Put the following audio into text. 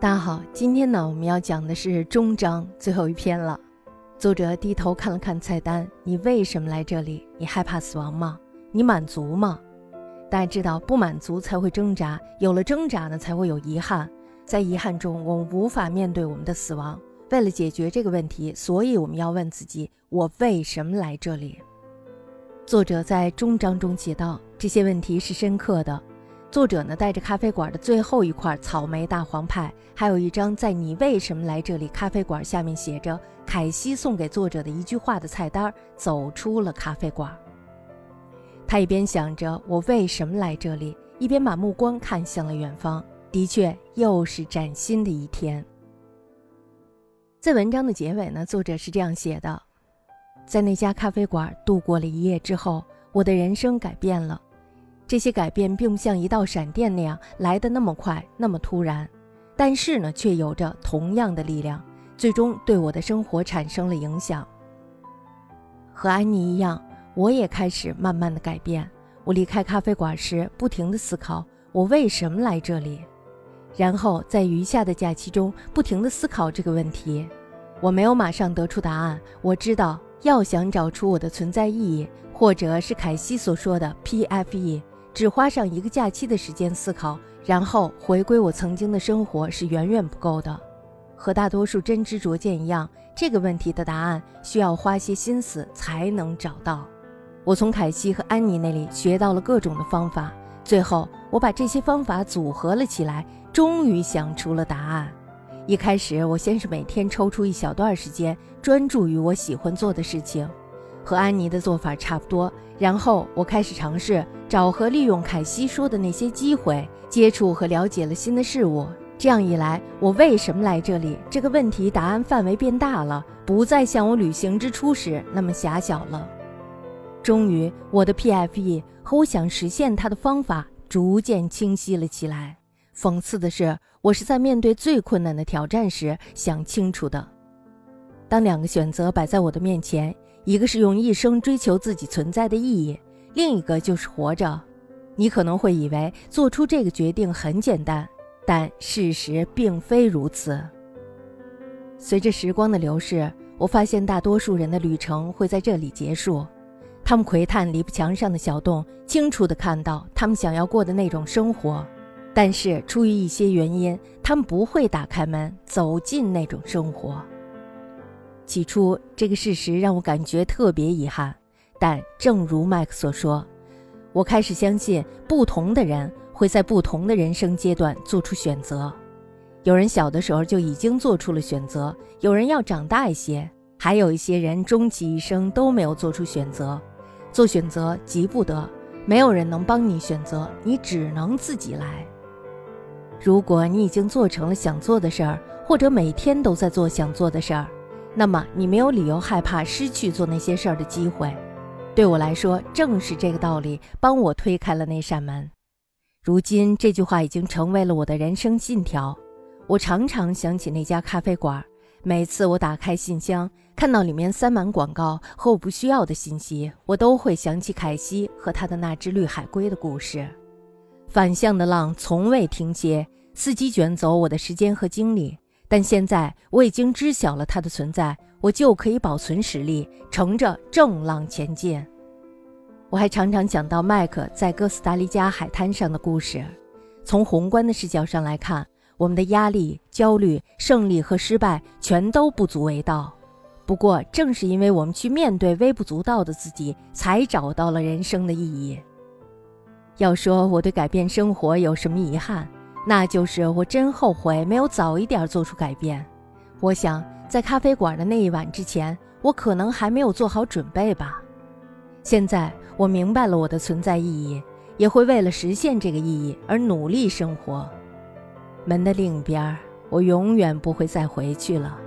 大家好，今天呢，我们要讲的是终章最后一篇了。作者低头看了看菜单，你为什么来这里？你害怕死亡吗？你满足吗？大家知道，不满足才会挣扎，有了挣扎呢，才会有遗憾。在遗憾中，我们无法面对我们的死亡。为了解决这个问题，所以我们要问自己：我为什么来这里？作者在终章中写道，这些问题是深刻的。作者呢带着咖啡馆的最后一块草莓大黄派，还有一张在“你为什么来这里”咖啡馆下面写着凯西送给作者的一句话的菜单，走出了咖啡馆。他一边想着我为什么来这里，一边把目光看向了远方。的确，又是崭新的一天。在文章的结尾呢，作者是这样写的：在那家咖啡馆度过了一夜之后，我的人生改变了。这些改变并不像一道闪电那样来得那么快，那么突然，但是呢，却有着同样的力量，最终对我的生活产生了影响。和安妮一样，我也开始慢慢的改变。我离开咖啡馆时，不停的思考我为什么来这里，然后在余下的假期中，不停的思考这个问题。我没有马上得出答案，我知道要想找出我的存在意义，或者是凯西所说的 PFE。只花上一个假期的时间思考，然后回归我曾经的生活是远远不够的。和大多数真知灼见一样，这个问题的答案需要花些心思才能找到。我从凯西和安妮那里学到了各种的方法，最后我把这些方法组合了起来，终于想出了答案。一开始，我先是每天抽出一小段时间，专注于我喜欢做的事情。和安妮的做法差不多，然后我开始尝试找和利用凯西说的那些机会，接触和了解了新的事物。这样一来，我为什么来这里这个问题答案范围变大了，不再像我旅行之初时那么狭小了。终于，我的 PFE 和我想实现它的方法逐渐清晰了起来。讽刺的是，我是在面对最困难的挑战时想清楚的。当两个选择摆在我的面前。一个是用一生追求自己存在的意义，另一个就是活着。你可能会以为做出这个决定很简单，但事实并非如此。随着时光的流逝，我发现大多数人的旅程会在这里结束。他们窥探篱笆墙上的小洞，清楚地看到他们想要过的那种生活，但是出于一些原因，他们不会打开门走进那种生活。起初，这个事实让我感觉特别遗憾，但正如麦克所说，我开始相信不同的人会在不同的人生阶段做出选择。有人小的时候就已经做出了选择，有人要长大一些，还有一些人终其一生都没有做出选择。做选择急不得，没有人能帮你选择，你只能自己来。如果你已经做成了想做的事儿，或者每天都在做想做的事儿。那么你没有理由害怕失去做那些事儿的机会。对我来说，正是这个道理帮我推开了那扇门。如今，这句话已经成为了我的人生信条。我常常想起那家咖啡馆，每次我打开信箱，看到里面塞满广告和我不需要的信息，我都会想起凯西和他的那只绿海龟的故事。反向的浪从未停歇，伺机卷走我的时间和精力。但现在我已经知晓了它的存在，我就可以保存实力，乘着正浪前进。我还常常想到麦克在哥斯达黎加海滩上的故事。从宏观的视角上来看，我们的压力、焦虑、胜利和失败全都不足为道。不过，正是因为我们去面对微不足道的自己，才找到了人生的意义。要说我对改变生活有什么遗憾？那就是我真后悔没有早一点做出改变。我想，在咖啡馆的那一晚之前，我可能还没有做好准备吧。现在我明白了我的存在意义，也会为了实现这个意义而努力生活。门的另一边，我永远不会再回去了。